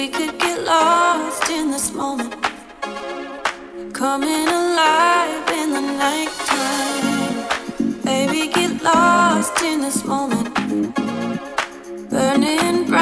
We could get lost in this moment, coming alive in the nighttime. Baby, get lost in this moment, burning bright.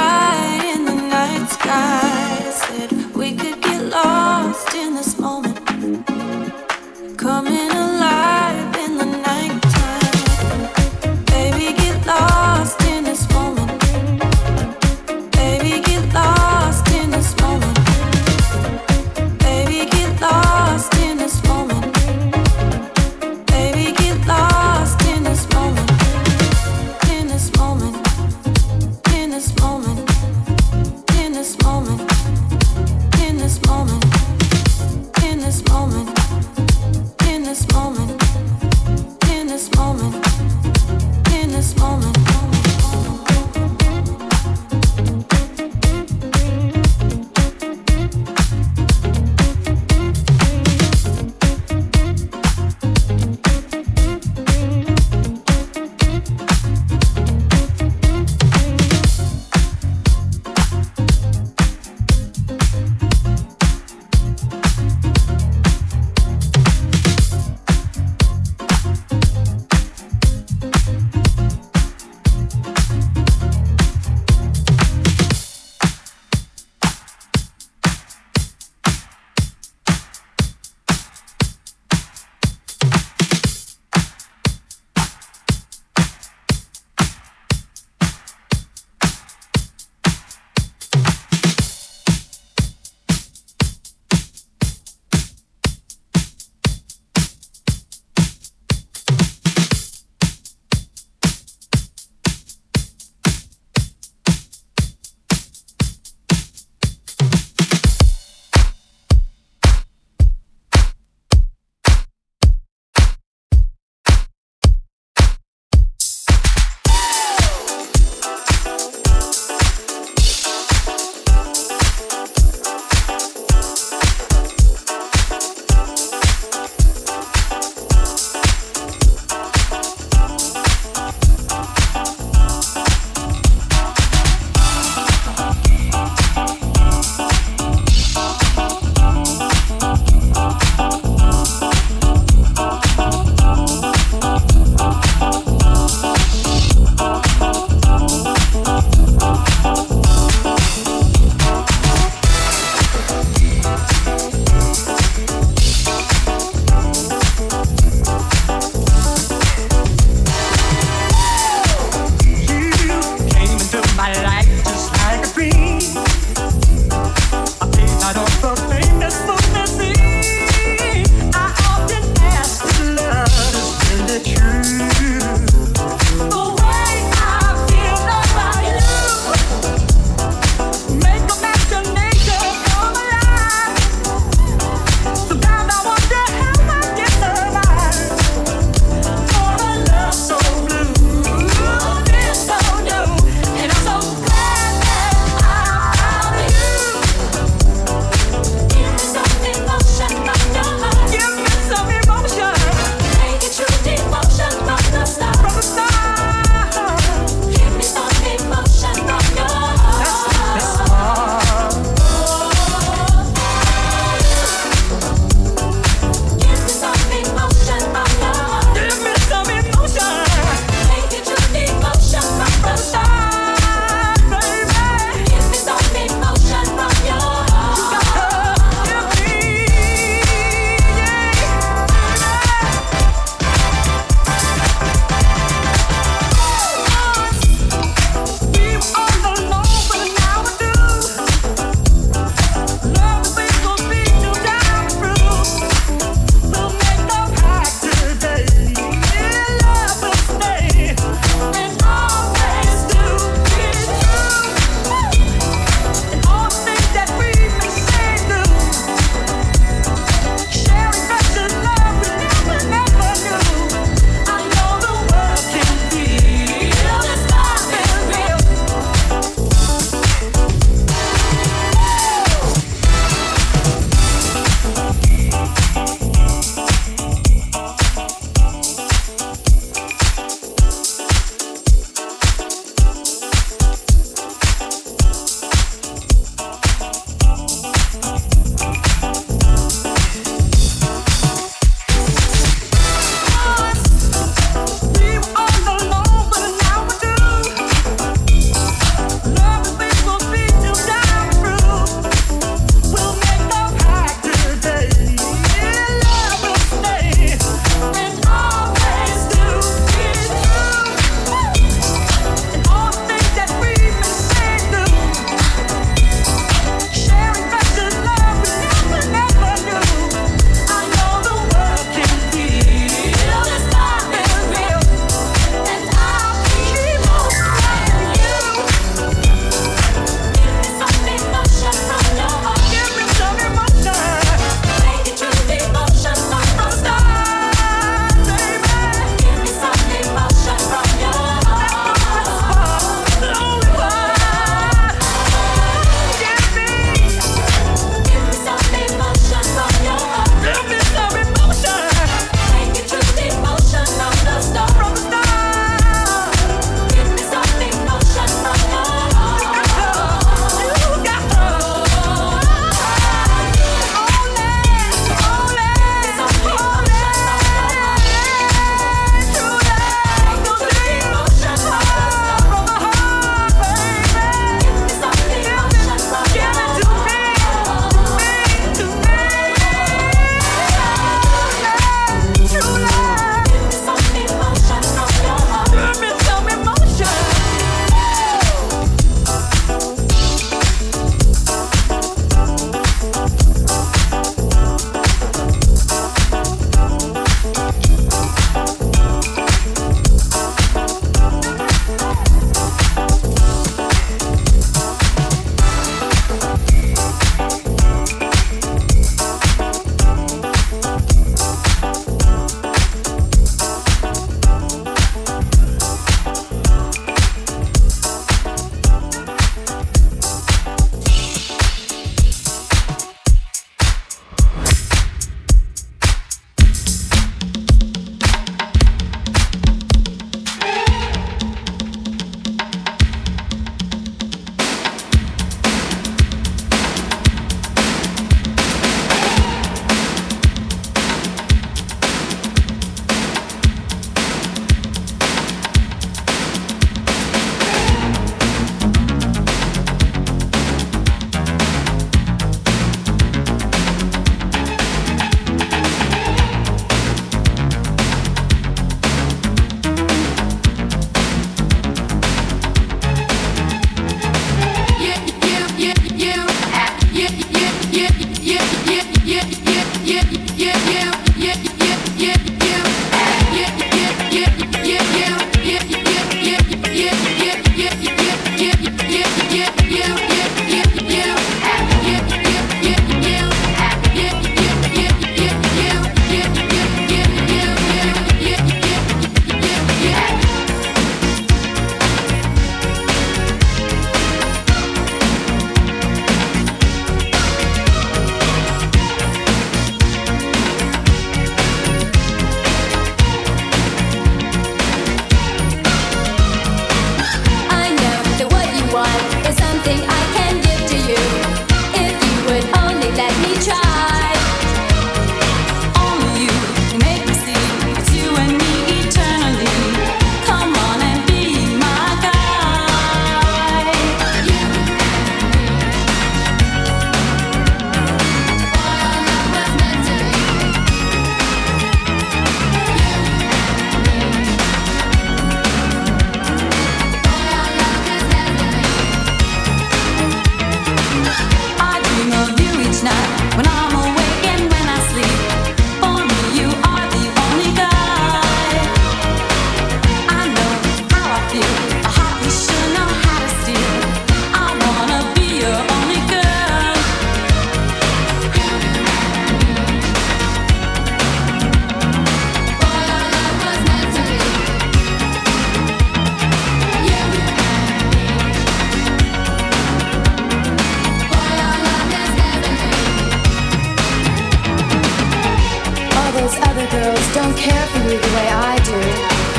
Girls don't care for you the way I do.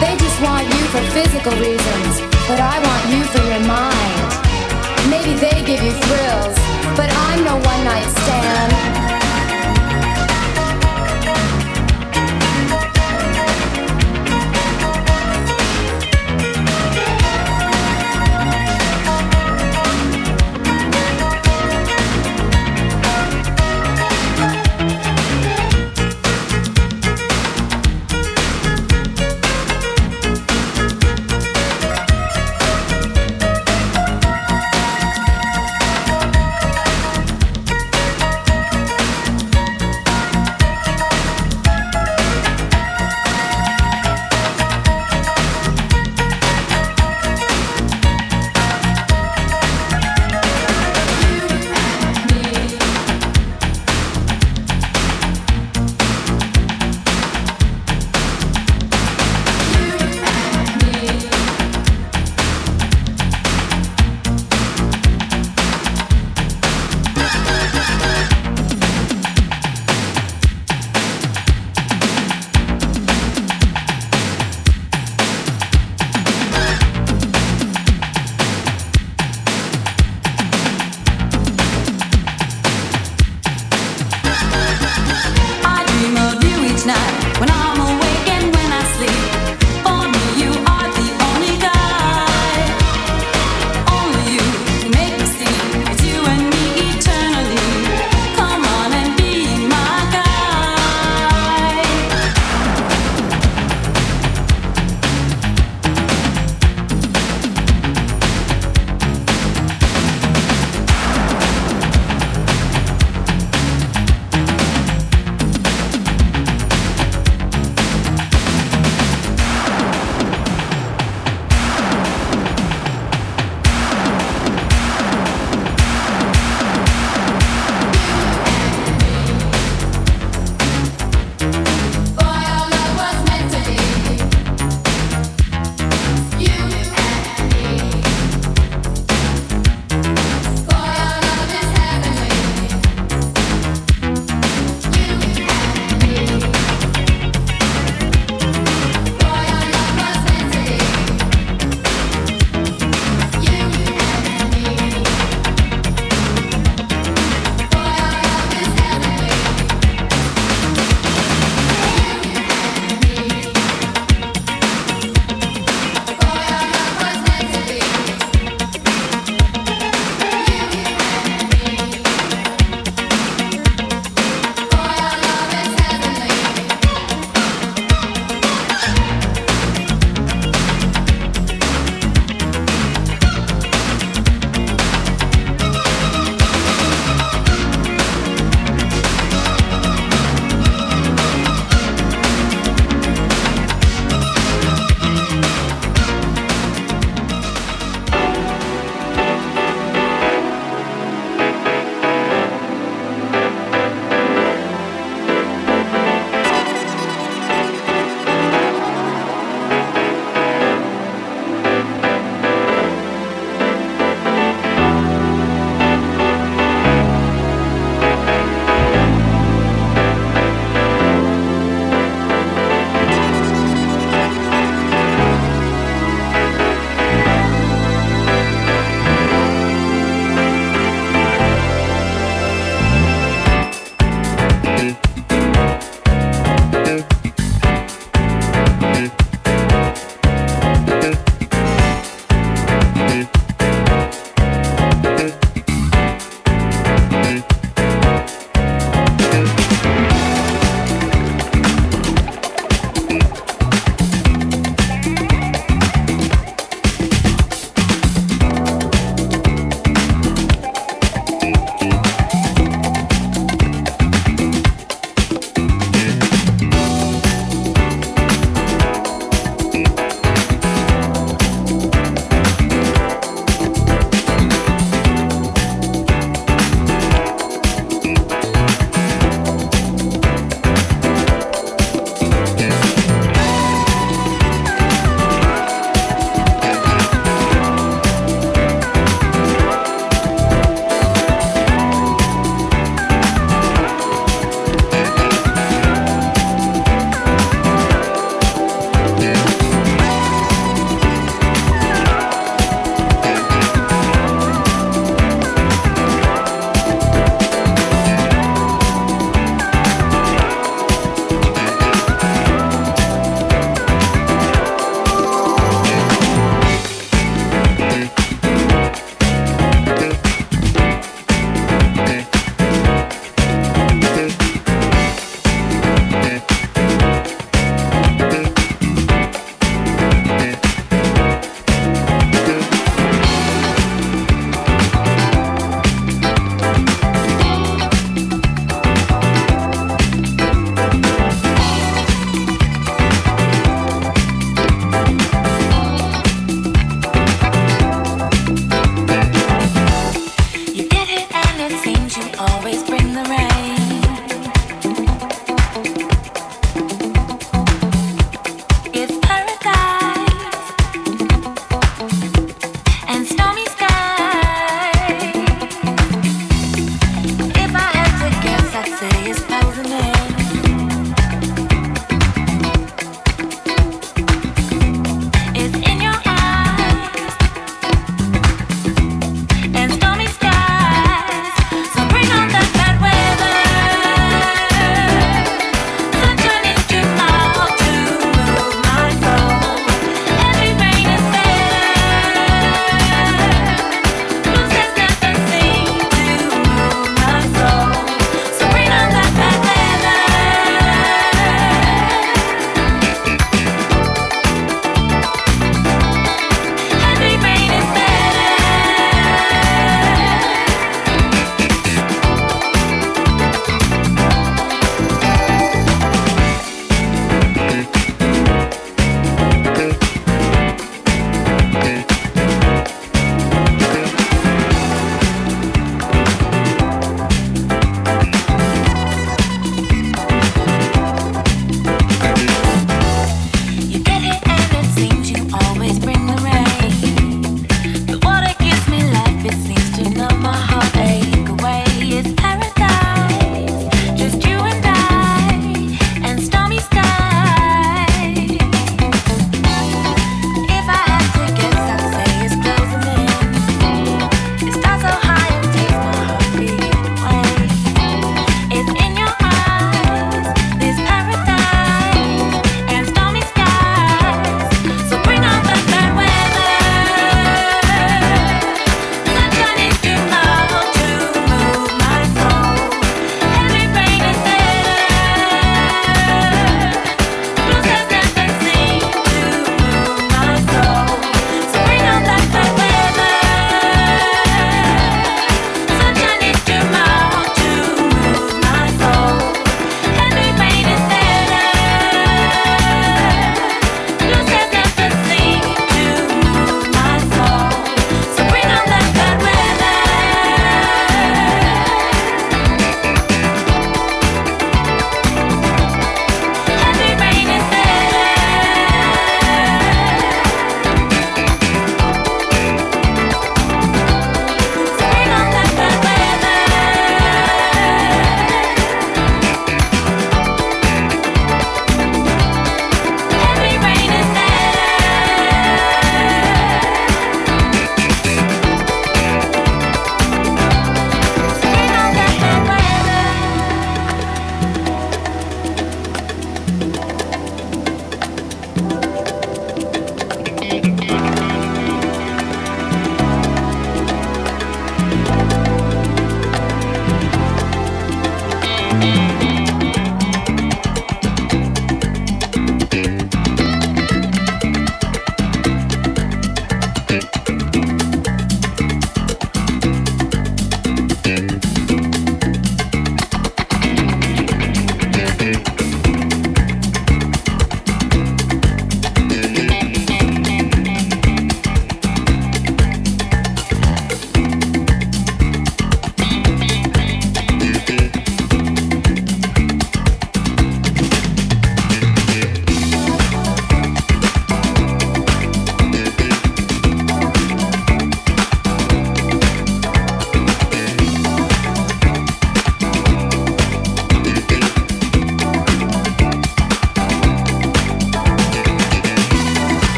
They just want you for physical reasons, but I want you for your mind. Maybe they give you thrills, but I'm no one night stand.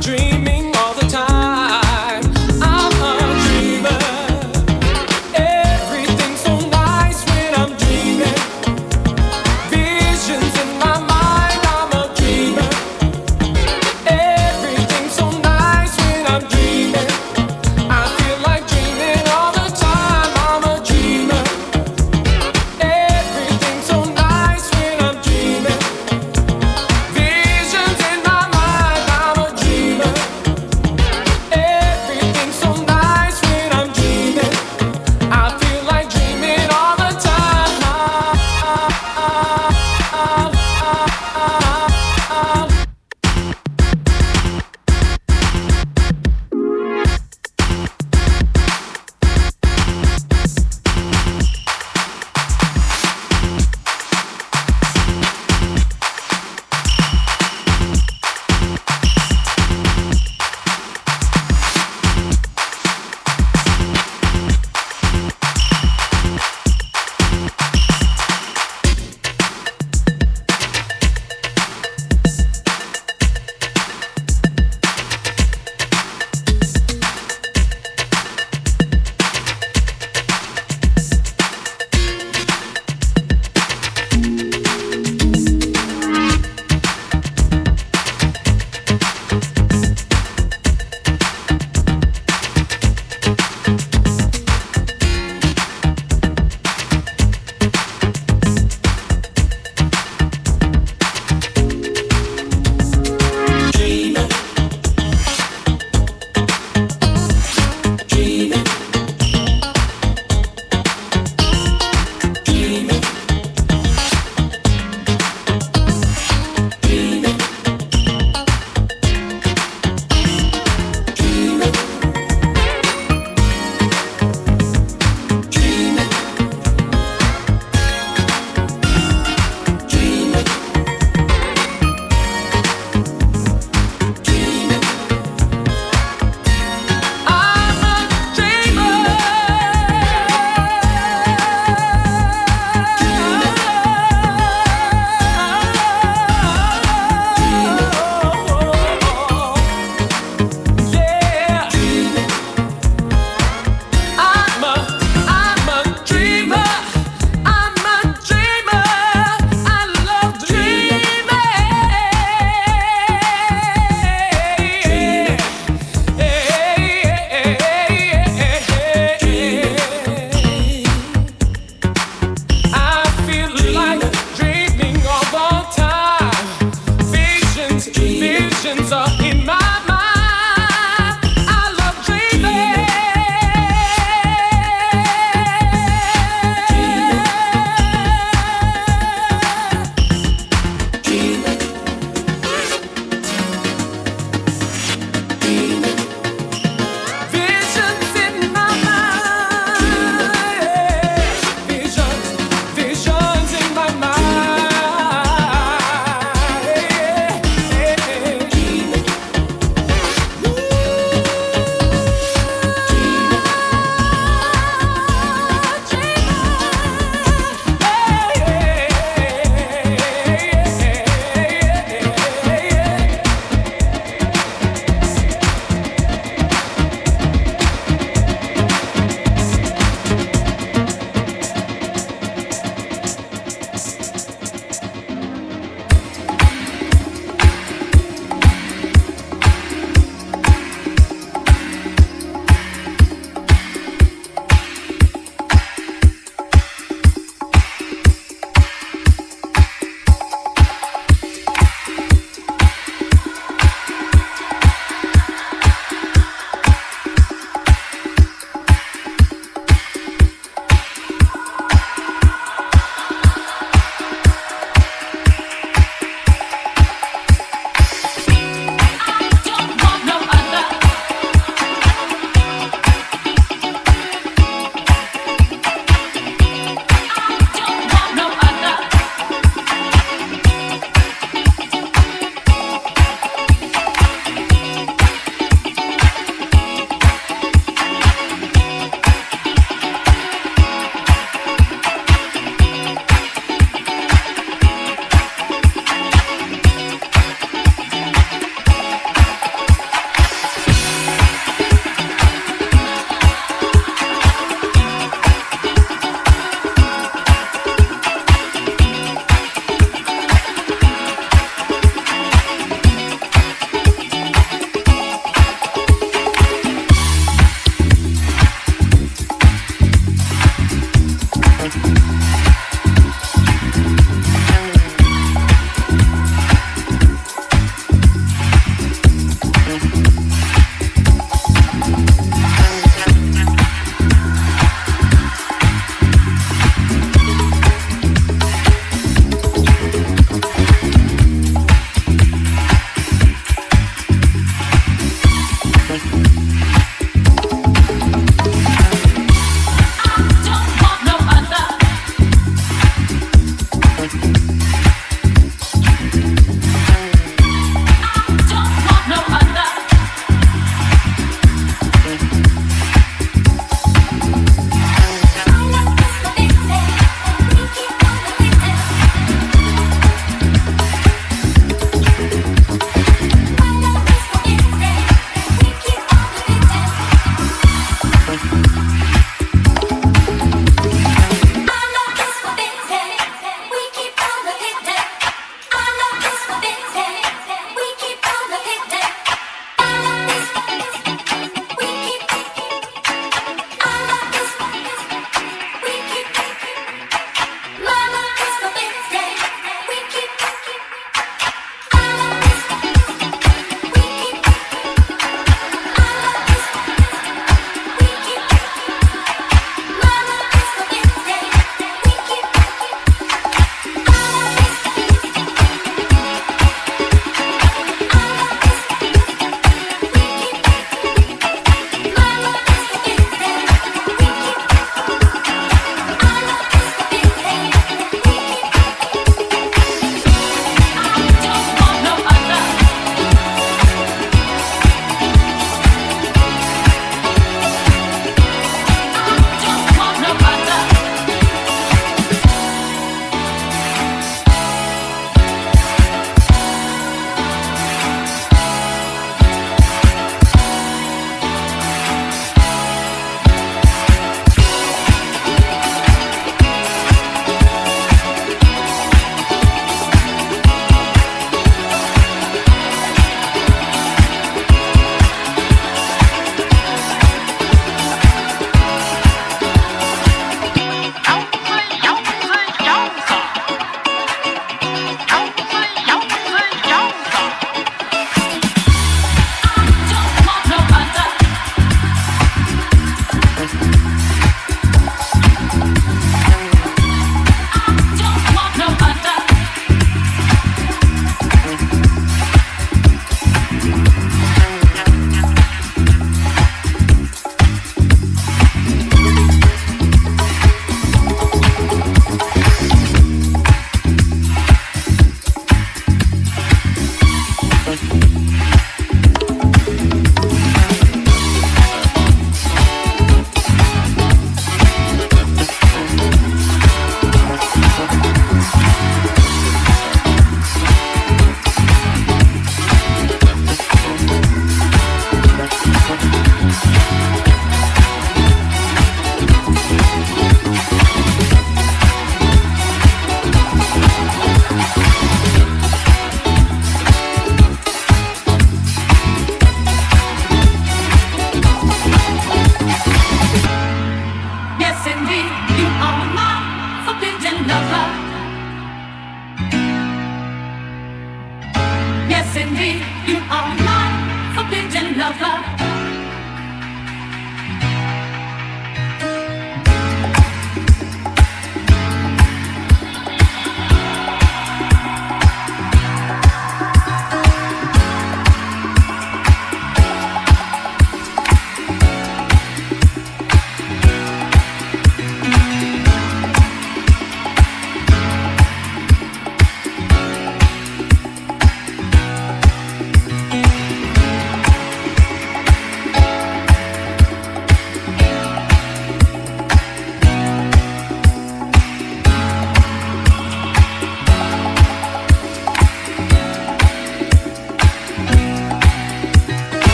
dreaming.